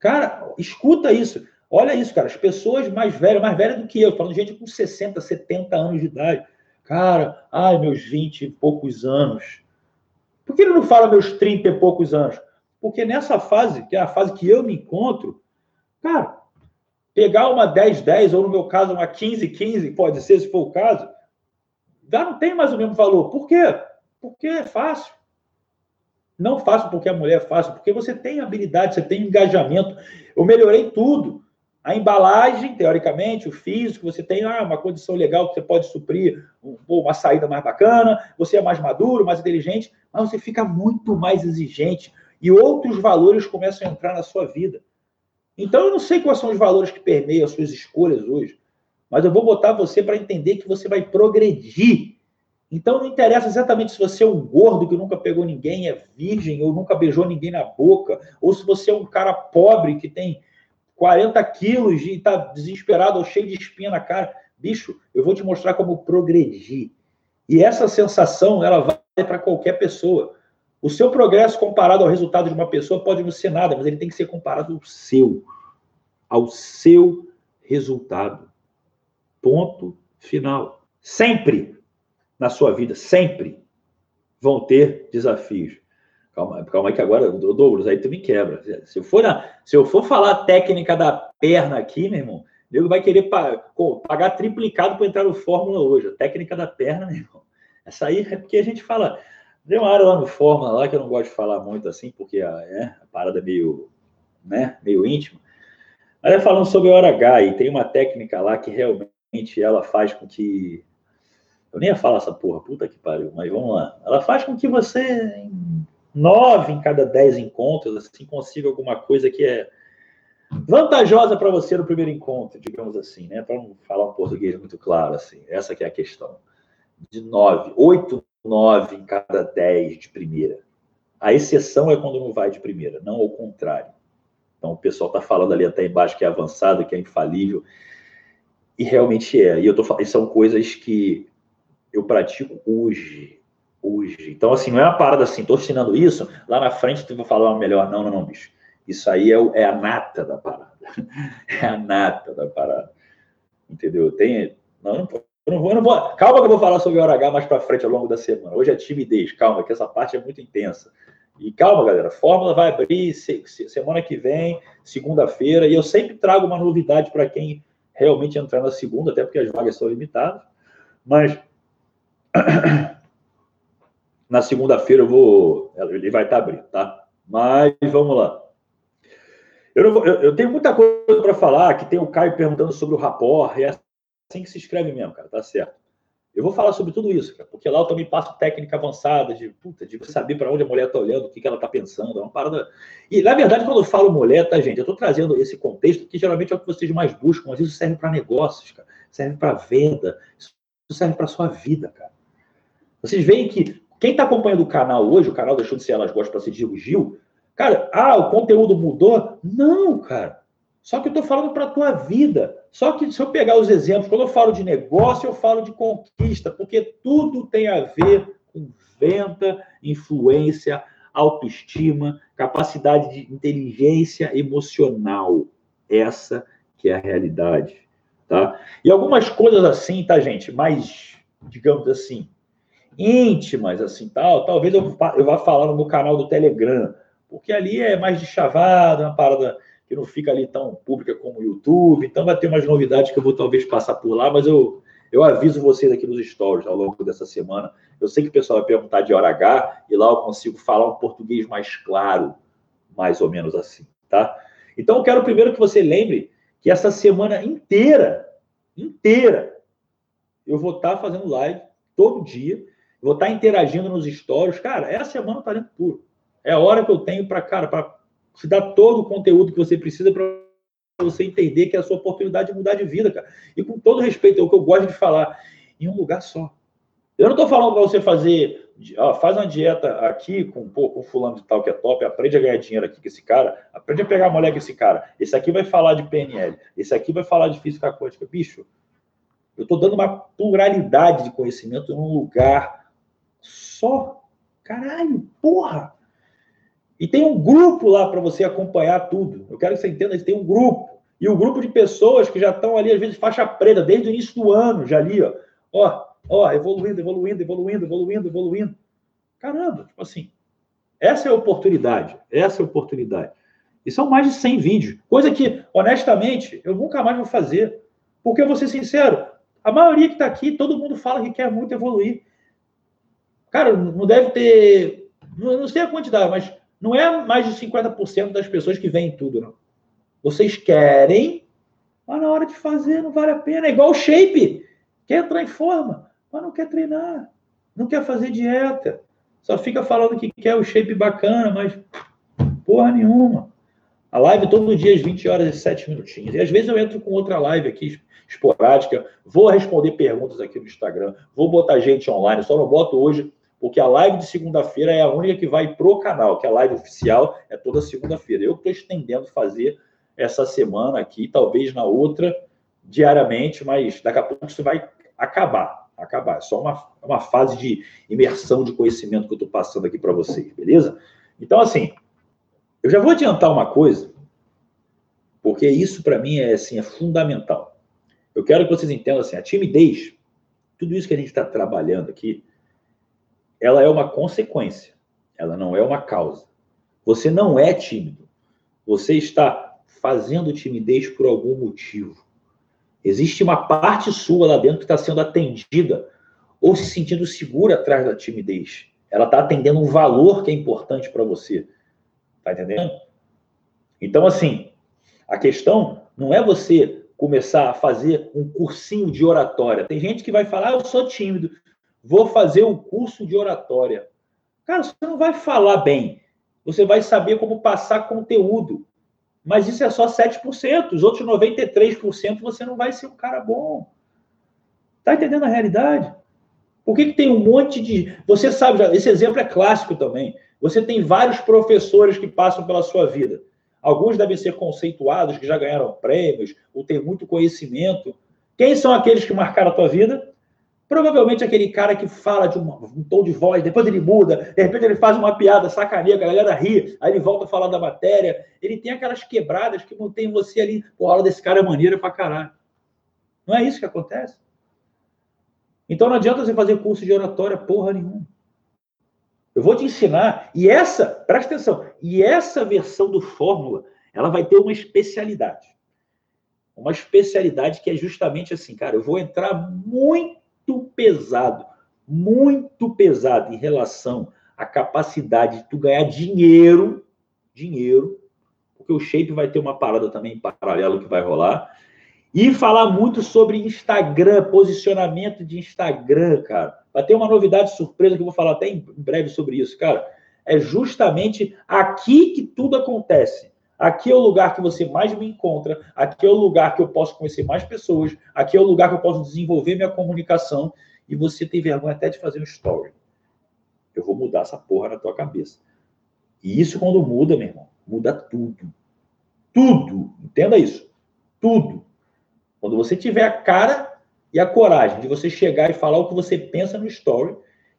Cara, escuta isso. Olha isso, cara. As pessoas mais velhas, mais velhas do que eu, falando de gente com 60, 70 anos de idade, Cara, ai, meus 20 e poucos anos. Por que ele não fala meus 30 e poucos anos? Porque nessa fase, que é a fase que eu me encontro, cara, pegar uma 10-10, ou no meu caso, uma 15-15, pode ser, se for o caso, já não tem mais o mesmo valor. Por quê? Porque é fácil. Não fácil porque a mulher é fácil, porque você tem habilidade, você tem engajamento. Eu melhorei tudo. A embalagem, teoricamente, o físico, você tem ah, uma condição legal que você pode suprir uma saída mais bacana, você é mais maduro, mais inteligente, mas você fica muito mais exigente e outros valores começam a entrar na sua vida. Então, eu não sei quais são os valores que permeiam as suas escolhas hoje, mas eu vou botar você para entender que você vai progredir. Então, não interessa exatamente se você é um gordo que nunca pegou ninguém, é virgem, ou nunca beijou ninguém na boca, ou se você é um cara pobre que tem 40 quilos e está desesperado ou cheio de espinha na cara. Bicho, eu vou te mostrar como progredir. E essa sensação, ela vai para qualquer pessoa. O seu progresso comparado ao resultado de uma pessoa pode não ser nada, mas ele tem que ser comparado ao seu. Ao seu resultado. Ponto final. Sempre na sua vida, sempre vão ter desafios. Calma, calma aí que agora, Douglas, aí tu me quebra. Se eu for, na, se eu for falar técnica da perna aqui, meu irmão, ele vai querer pagar triplicado para entrar no Fórmula hoje. A técnica da perna, meu irmão. Essa aí é porque a gente fala. Tem uma área lá no Fórmula lá que eu não gosto de falar muito assim, porque a, é, a parada é meio, né, meio íntima. Mas é falando sobre a hora H, e tem uma técnica lá que realmente ela faz com que. Eu nem ia falar essa porra, puta que pariu, mas vamos lá. Ela faz com que você, nove em cada dez encontros, assim, consiga alguma coisa que é vantajosa para você no primeiro encontro, digamos assim, né? Para não falar um português muito claro, assim. Essa que é a questão. De nove, oito, nove em cada dez de primeira. A exceção é quando não vai de primeira, não ao contrário. Então, o pessoal está falando ali até embaixo que é avançado, que é infalível. E realmente é. E eu tô falando, são coisas que eu pratico hoje, hoje. Então, assim, não é uma parada assim, tô ensinando isso, lá na frente tu vai falar melhor. Não, não, não, bicho. Isso aí é, é a nata da parada. <laughs> É a nata da parada. Entendeu? Tem. Não, não, não vou, não vou. Calma que eu vou falar sobre o hora mais para frente ao longo da semana. Hoje é timidez, calma, que essa parte é muito intensa. E calma, galera, fórmula vai abrir semana que vem, segunda-feira, e eu sempre trago uma novidade para quem realmente entrar na segunda, até porque as vagas são limitadas. Mas <clears throat> Na segunda-feira eu vou. Ele vai estar abrindo, tá? Mas vamos lá. Eu, vou, eu, tenho muita coisa para falar, que tem o Caio perguntando sobre o rapport, é assim que se escreve mesmo, cara, tá certo. Eu vou falar sobre tudo isso, cara, porque lá eu também passo técnica avançada de, puta, de saber para onde a mulher está olhando, o que, que ela está pensando, é uma parada. E, na verdade, quando eu falo mulher, tá, gente, eu estou trazendo esse contexto que geralmente é o que vocês mais buscam, mas isso serve para negócios, cara, serve para venda, isso serve para sua vida, cara. Vocês veem que quem está acompanhando o canal hoje, o canal deixou de ser Elas Gostam para ser Diego Gil, cara, ah, o conteúdo mudou? Não, cara. Só que eu estou falando para a tua vida. Só que se eu pegar os exemplos, quando eu falo de negócio, eu falo de conquista, porque tudo tem a ver com venda, influência, autoestima, capacidade de inteligência emocional. Essa que é a realidade, tá? E algumas coisas assim, tá, gente? Mais, digamos assim, íntimas, assim, tal, talvez eu, eu vá falar no canal do Telegram, porque ali é mais de chavada, uma parada que não fica ali tão pública como o YouTube, então vai ter umas novidades que eu vou talvez passar por lá, mas eu, eu aviso vocês aqui nos stories ao longo dessa semana. Eu sei que o pessoal vai perguntar de hora H, e lá eu consigo falar um português mais claro, mais ou menos assim, tá? Então eu quero primeiro que você lembre que essa semana inteira, inteira, eu vou estar fazendo live todo dia vou estar interagindo nos stories. Cara, essa semana o talento puro. É a hora que eu tenho para, cara, para te dar todo o conteúdo que você precisa para você entender que é a sua oportunidade de mudar de vida, cara. E com todo respeito, é o que eu gosto de falar, em um lugar só. Eu não estou falando para você fazer, ó, faz uma dieta aqui com, pô, com fulano de tal que é top, aprende a ganhar dinheiro aqui com esse cara, aprende a pegar a mulher com esse cara. Esse aqui vai falar de PNL, esse aqui vai falar de física quântica. Bicho, eu estou dando uma pluralidade de conhecimento em um lugar só. Caralho, porra! E tem um grupo lá para você acompanhar tudo. Eu quero que você entenda que tem um grupo. E o um grupo de pessoas que já estão ali, às vezes, faixa preta, desde o início do ano, já ali, ó. Ó, ó, evoluindo, evoluindo, evoluindo, evoluindo, evoluindo. Caramba, tipo assim. Essa é a oportunidade. Essa é a oportunidade. E são mais de 100 vídeos. Coisa que, honestamente, eu nunca mais vou fazer. Porque eu vou ser sincero, A maioria que está aqui, todo mundo fala que quer muito evoluir. Cara, não deve ter. Não, sei a quantidade, mas não é mais de 50% das pessoas que veem tudo, não. Vocês querem, mas na hora de fazer não vale a pena. É igual o shape. Quer entrar em forma, mas não quer treinar. Não quer fazer dieta. Só fica falando que quer o shape bacana, mas porra nenhuma. A live todo dia às 20 horas e 7 minutinhos. E às vezes eu entro com outra live aqui esporádica, vou responder perguntas aqui no Instagram, vou botar gente online, só não boto hoje, porque a live de segunda-feira é a única que vai pro canal, que a live oficial é toda segunda-feira. Eu estou estendendo fazer essa semana aqui, talvez na outra, diariamente, mas daqui a pouco isso vai acabar. Acabar. É só uma, uma fase de imersão de conhecimento que eu estou passando aqui para vocês, beleza? Então, assim, eu já vou adiantar uma coisa, porque isso para mim é, assim, é fundamental. Eu quero que vocês entendam assim, a timidez, tudo isso que a gente está trabalhando aqui, ela é uma consequência, ela não é uma causa. Você não é tímido, você está fazendo timidez por algum motivo. Existe uma parte sua lá dentro que está sendo atendida ou se sentindo segura atrás da timidez. Ela está atendendo um valor que é importante para você. Tá entendendo? Então, assim, a questão não é você começar a fazer um cursinho de oratória. Tem gente que vai falar, ah, eu sou tímido, vou fazer um curso de oratória. Cara, você não vai falar bem. Você vai saber como passar conteúdo. Mas isso é só 7%. Os outros 93% você não vai ser um cara bom. Tá entendendo a realidade? Por que, que tem um monte de. Você sabe, esse exemplo é clássico também. Você tem vários professores que passam pela sua vida. Alguns devem ser conceituados, que já ganharam prêmios, ou têm muito conhecimento. Quem são aqueles que marcaram a tua vida? Provavelmente aquele cara que fala de um, um, tom de voz, depois ele muda, de repente ele faz uma piada sacaneia, a galera ri, aí ele volta a falar da matéria. Ele tem aquelas quebradas que mantém você ali, pô, a aula desse cara é maneira pra caralho. Não é isso que acontece? Então não adianta você fazer curso de oratória porra nenhuma. Eu vou te ensinar, e essa, presta atenção, e essa versão do Fórmula, ela vai ter uma especialidade. Uma especialidade que é justamente assim, cara, eu vou entrar muito pesado, muito pesado em relação à capacidade de tu ganhar dinheiro, dinheiro, porque o Shape vai ter uma parada também em paralelo que vai rolar, e falar muito sobre Instagram, posicionamento de Instagram, cara. Vai ter uma novidade surpresa que eu vou falar até em breve sobre isso, cara. É justamente aqui que tudo acontece. Aqui é o lugar que você mais me encontra, aqui é o lugar que eu posso conhecer mais pessoas, aqui é o lugar que eu posso desenvolver minha comunicação e você tem vergonha até de fazer um story. Eu vou mudar essa porra na tua cabeça. E isso quando muda, meu irmão, muda tudo. Tudo. Entenda isso. Tudo. Quando você tiver a cara e a coragem de você chegar e falar o que você pensa no story,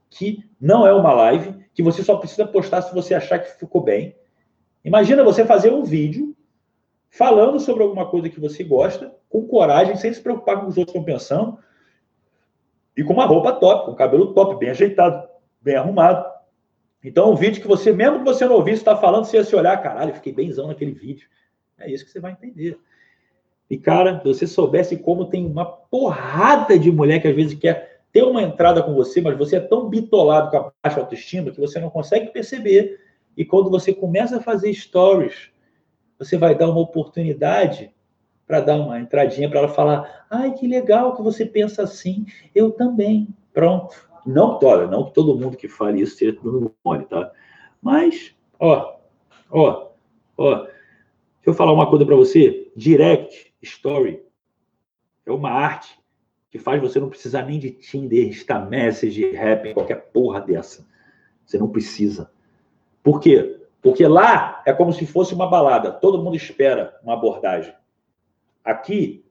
que não é uma live, que você só precisa postar se você achar que ficou bem. Imagina você fazer um vídeo falando sobre alguma coisa que você gosta, com coragem, sem se preocupar com os outros estão pensando, e com uma roupa top, com cabelo top, bem ajeitado, bem arrumado. Então, um vídeo que você, mesmo que você não ouvisse, está falando, você ia se olhar, caralho, fiquei benzão naquele vídeo. É isso que você vai entender. E, cara, se você soubesse como tem uma porrada de mulher que às vezes quer ter uma entrada com você, mas você é tão bitolado com a baixa autoestima que você não consegue perceber. E quando você começa a fazer stories, você vai dar uma oportunidade para dar uma entradinha para ela falar: ai, que legal que você pensa assim, eu também. Pronto. Não, olha, não que todo mundo que fale isso seja tudo mole, tá? Mas, ó, ó, ó, deixa eu falar uma coisa para você. Direct Story é uma arte que faz você não precisar nem de Tinder, Insta Message, Rap, qualquer porra dessa. Você não precisa. Por quê? Porque lá é como se fosse uma balada. Todo mundo espera uma abordagem. Aqui,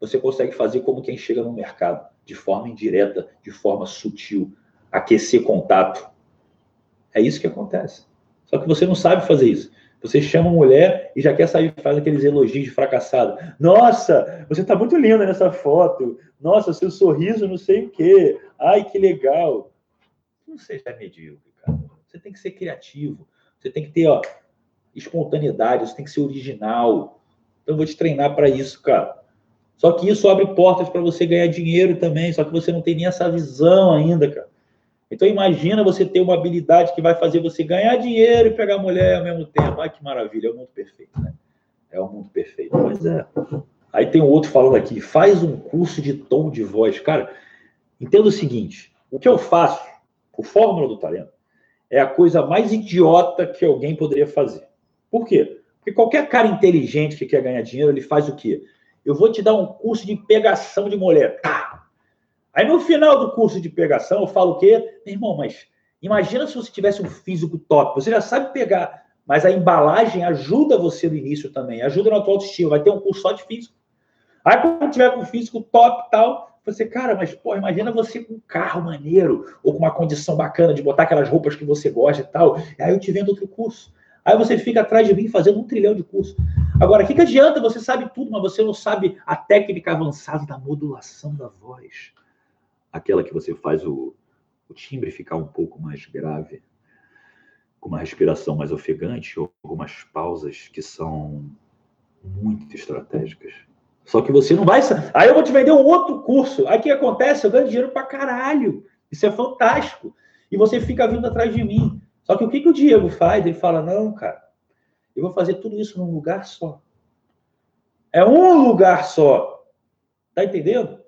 você consegue fazer como quem chega no mercado, de forma indireta, de forma sutil, aquecer contato. É isso que acontece. Só que você não sabe fazer isso. Você chama uma mulher e já quer sair, faz aqueles elogios de fracassado. Nossa, você está muito linda nessa foto. Nossa, seu sorriso, não sei o quê. Ai, que legal. Não seja medíocre. Você tem que ser criativo. Você tem que ter ó, espontaneidade. Você tem que ser original. Então, eu vou te treinar para isso, cara. Só que isso abre portas para você ganhar dinheiro também, só que você não tem nem essa visão ainda, cara. Então imagina você ter uma habilidade que vai fazer você ganhar dinheiro e pegar mulher ao mesmo tempo. Ai, que maravilha, é o mundo perfeito, né? É o mundo perfeito. Pois é. Aí tem um outro falando aqui, faz um curso de tom de voz. Cara, entenda o seguinte, o que eu faço, o Fórmula do Talento, é a coisa mais idiota que alguém poderia fazer. Por quê? Porque qualquer cara inteligente que quer ganhar dinheiro, ele faz o quê? Eu vou te dar um curso de pegação de mulher. Tá. Aí no final do curso de pegação, eu falo o quê? Meu irmão, mas imagina se você tivesse um físico top. Você já sabe pegar, mas a embalagem ajuda você no início também, ajuda na tua autoestima. Vai ter um curso só de físico. Aí quando tiver com físico top tal, você, cara, mas pô, imagina você com um carro maneiro, ou com uma condição bacana de botar aquelas roupas que você gosta e tal. Aí eu te vendo outro curso. Aí você fica atrás de mim fazendo um trilhão de cursos. Agora, o que, que adianta? Você sabe tudo, mas você não sabe a técnica avançada da modulação da voz. Aquela que você faz o, o timbre ficar um pouco mais grave, com uma respiração mais ofegante, ou algumas pausas que são muito estratégicas. Só que você não vai. Aí eu vou te vender um outro curso. Aí o que acontece? Eu ganho dinheiro pra caralho. Isso é fantástico. E você fica vindo atrás de mim. Só que o que, que o Diego faz? Ele fala: não, cara, eu vou fazer tudo isso num lugar só. É um lugar só. Tá entendendo?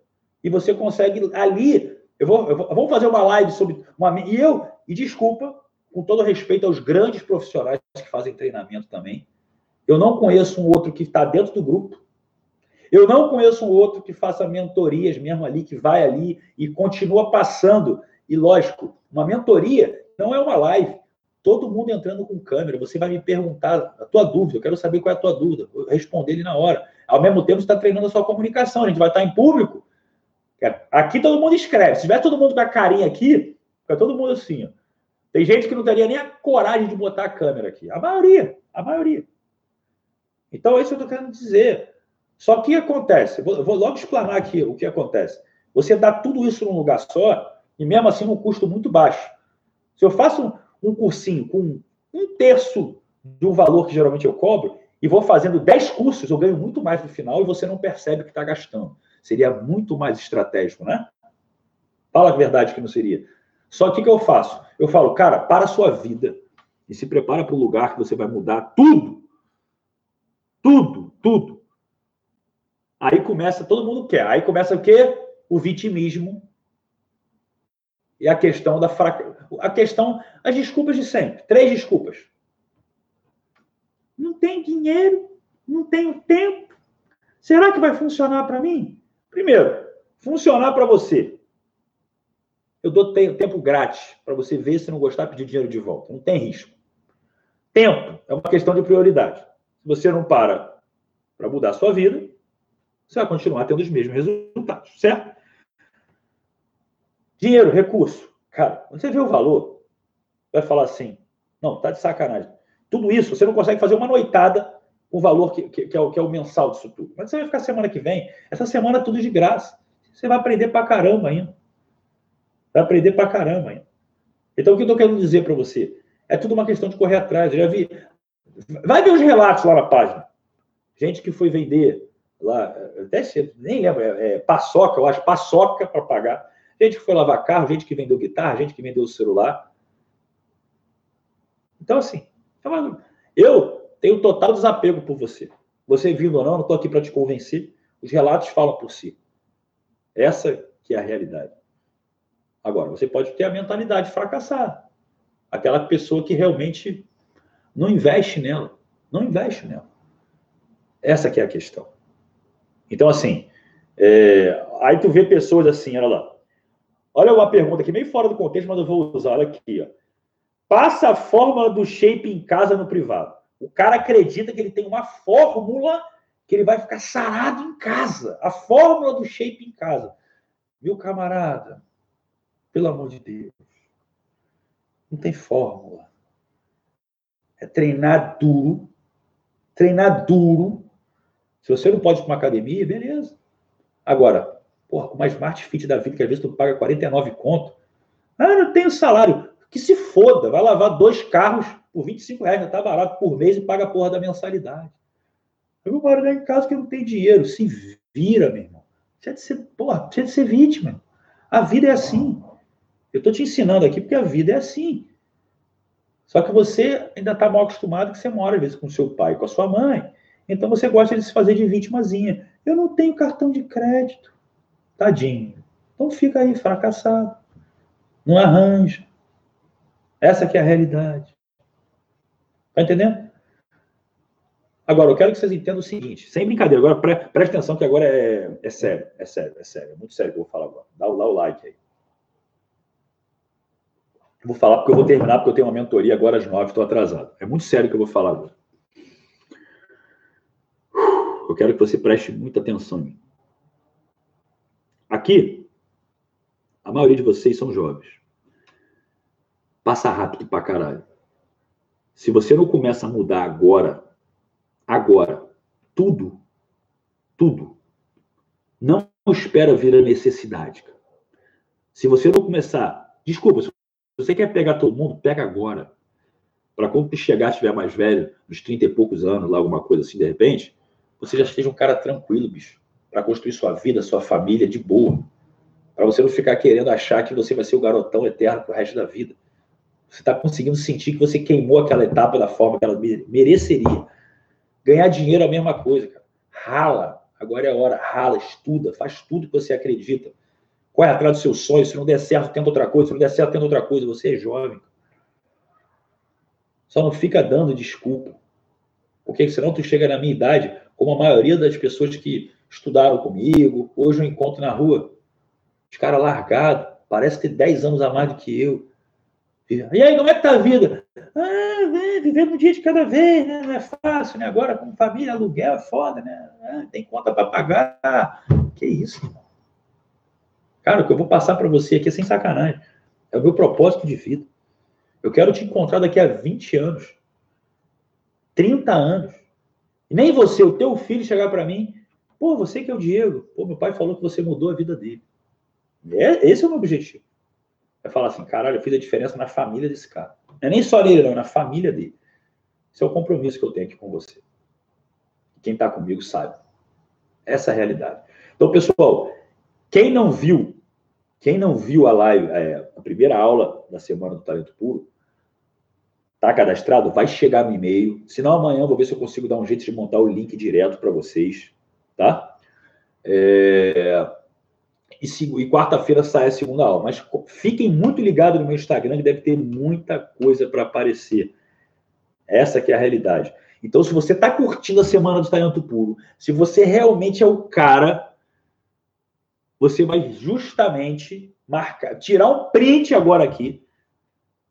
E você consegue ali. Eu vou, eu vou, vamos fazer uma live sobre uma. E eu, e desculpa, com todo respeito aos grandes profissionais que fazem treinamento também, eu não conheço um outro que está dentro do grupo. Eu não conheço um outro que faça mentorias mesmo ali, que vai ali e continua passando. E lógico, uma mentoria não é uma live todo mundo entrando com câmera, você vai me perguntar a tua dúvida, eu quero saber qual é a tua dúvida, vou responder ele na hora. Ao mesmo tempo, você está treinando a sua comunicação, a gente vai estar em público. Aqui todo mundo escreve. Se tiver todo mundo com a carinha aqui, fica todo mundo assim. Ó. Tem gente que não teria nem a coragem de botar a câmera aqui. A maioria, a maioria. Então, é isso que eu estou querendo dizer. Só que acontece, vou, vou logo explanar aqui o que acontece. Você dá tudo isso num lugar só, e mesmo assim um custo muito baixo. Se eu faço um cursinho com um terço do valor que geralmente eu cobro e vou fazendo 10 cursos, eu ganho muito mais no final e você não percebe que está gastando. Seria muito mais estratégico, né? Fala a verdade que não seria. Só que o que eu faço? Eu falo, cara, para a sua vida e se prepara para o lugar que você vai mudar tudo. Tudo, tudo. Aí começa, todo mundo quer. Aí começa o quê? O vitimismo e a questão da fraca... a questão, as desculpas de sempre. Três desculpas. Não tem dinheiro, não tenho tempo. Será que vai funcionar para mim? Primeiro, funcionar para você. Eu dou tempo grátis para você ver se não gostar pedir dinheiro de volta. Não tem risco. Tempo é uma questão de prioridade. Se você não para para mudar a sua vida, você vai continuar tendo os mesmos resultados, certo? Dinheiro, recurso. Cara, quando você vê o valor, vai falar assim: não, tá de sacanagem. Tudo isso, você não consegue fazer uma noitada com o valor que, que, que, é o, que é o mensal disso tudo. Mas você vai ficar semana que vem, essa semana tudo de graça. Você vai aprender pra caramba ainda. Vai aprender pra caramba ainda. Então, o que eu tô querendo dizer para você? É tudo uma questão de correr atrás. Eu já vi. Vai ver os relatos lá na página. Gente que foi vender lá, até nem lembro, é, é paçoca, eu acho, paçoca para pagar. Gente que foi lavar carro, gente que vendeu guitarra, gente que vendeu celular. Então, assim, eu tenho total desapego por você. Você vindo ou não, não estou aqui para te convencer. Os relatos falam por si. Essa que é a realidade. Agora, você pode ter a mentalidade fracassada. Aquela pessoa que realmente não investe nela. Não investe nela. Essa que é a questão. Então, assim, é... aí tu vê pessoas assim, olha lá. Olha uma pergunta aqui, meio fora do contexto, mas eu vou usar. Olha aqui, ó. Passa a fórmula do shape em casa no privado. O cara acredita que ele tem uma fórmula que ele vai ficar sarado em casa. A fórmula do shape em casa. Meu camarada, pelo amor de Deus. Não tem fórmula. É treinar duro. Treinar duro. Se você não pode ir para uma academia, beleza. Agora, Porra, uma Smart Fit da vida, que às vezes tu paga 49 conto. Ah, não tenho salário. Que se foda, vai lavar dois carros por 25 reais, já tá barato por mês e paga a porra da mensalidade. Eu vou morar em casa que não tem dinheiro. Se vira, meu irmão. Deixa de ser, porra, deixa de ser vítima. A vida é assim. Eu estou te ensinando aqui porque a vida é assim. Só que você ainda está mal acostumado que você mora, às vezes, com seu pai, com a sua mãe. Então você gosta de se fazer de vítimazinha. Eu não tenho cartão de crédito. Tadinho. Então fica aí, fracassado. Não arranja. Essa que é a realidade. Tá entendendo? Agora, eu quero que vocês entendam o seguinte, sem brincadeira, agora pre presta atenção que agora é, é sério, é sério, é sério, é muito sério que eu vou falar agora. Dá, dá o like aí. Vou falar porque eu vou terminar, porque eu tenho uma mentoria agora às nove, estou atrasado. É muito sério que eu vou falar agora. Eu quero que você preste muita atenção. Aqui, a maioria de vocês são jovens. Passa rápido pra caralho. Se você não começa a mudar agora, agora, tudo, tudo, não espera vir a necessidade. Se você não começar, desculpa, se você quer pegar todo mundo, pega agora. Para quando chegar, estiver mais velho, uns 30 e poucos anos, lá alguma coisa assim, de repente, você já seja um cara tranquilo, bicho, para construir sua vida, sua família de boa. Para você não ficar querendo achar que você vai ser o garotão eterno pro resto da vida. Você está conseguindo sentir que você queimou aquela etapa da forma que ela mereceria. Ganhar dinheiro é a mesma coisa, cara. Rala. Agora é a hora. Rala, estuda, faz tudo que você acredita. Corre atrás do seu sonho. Se não der certo, tenta outra coisa. Se não der certo, tenta outra coisa. Você é jovem. Só não fica dando desculpa. Porque senão tu chega na minha idade, como a maioria das pessoas que estudaram comigo, hoje eu encontro na rua. Os caras largados, parece ter 10 anos a mais do que eu. E aí, como é que tá a vida? Ah, vivendo um dia de cada vez, né? Não é fácil, né? Agora, com família, aluguel é foda, né? Ah, tem conta para pagar. Que isso? Cara, o que eu vou passar para você aqui é sem sacanagem. É o meu propósito de vida. Eu quero te encontrar daqui a 20 anos, 30 anos. E nem você, o teu filho, chegar para mim, pô, você que é o Diego. Pô, meu pai falou que você mudou a vida dele. É, esse é o meu objetivo. É falar assim, caralho, eu fiz a diferença na família desse cara. Não é nem só nele, não, é na família dele. Esse é o compromisso que eu tenho aqui com você. Quem está comigo sabe. Essa é a realidade. Então, pessoal, quem não viu, quem não viu a live, é, a primeira aula da Semana do Talento Puro, tá cadastrado, vai chegar no e-mail. Se não, amanhã vou ver se eu consigo dar um jeito de montar o link direto para vocês, tá? É e, e quarta-feira sai a segunda aula. Mas fiquem muito ligados no meu Instagram, que deve ter muita coisa para aparecer. Essa que é a realidade. Então, se você está curtindo a Semana do Talento Puro, se você realmente é o cara, você vai justamente marcar, tirar um print agora aqui.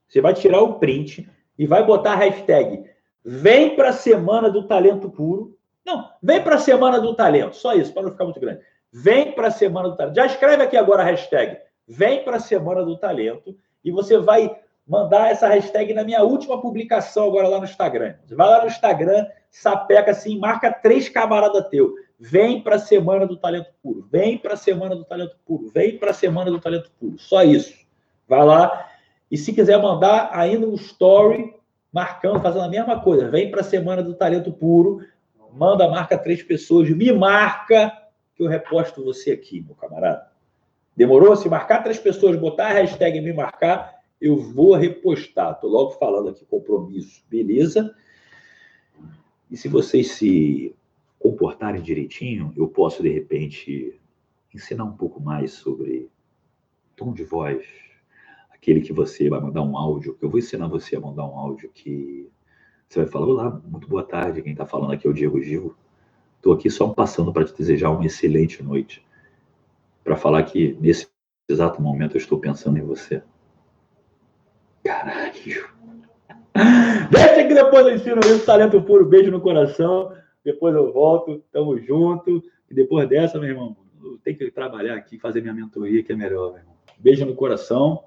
Você vai tirar o print e vai botar a hashtag Vem para a Semana do Talento Puro. Não, vem para a Semana do Talento. Só isso, para não ficar muito grande. Vem para a Semana do Talento. Já escreve aqui agora a hashtag Vem para a Semana do Talento e você vai mandar essa hashtag na minha última publicação agora lá no Instagram. Você vai lá no Instagram, sapeca assim, marca três camaradas teu. Vem para a Semana do Talento Puro. Vem para a Semana do Talento Puro. Vem para a Semana do Talento Puro. Só isso. Vai lá. E se quiser mandar ainda um story marcando, fazendo a mesma coisa. Vem para a Semana do Talento Puro. Manda, marca três pessoas. Me marca que eu reposto você aqui, meu camarada. Demorou? Se marcar três pessoas, botar a hashtag me marcar, eu vou repostar. Estou logo falando aqui compromisso, beleza? E se vocês se comportarem direitinho, eu posso, de repente, ensinar um pouco mais sobre tom de voz. Aquele que você vai mandar um áudio, eu vou ensinar você a mandar um áudio que você vai falar: Olá, muito boa tarde. Quem está falando aqui é o Diego Gil. Estou aqui só passando para te desejar uma excelente noite. Para falar que nesse exato momento eu estou pensando em você. Caralho. <laughs> Deixa que depois eu ensino isso, talento puro, beijo no coração. Depois eu volto, tamo junto. E depois dessa, meu irmão, eu tenho que trabalhar aqui, fazer minha mentoria, que é melhor, meu irmão. Beijo no coração.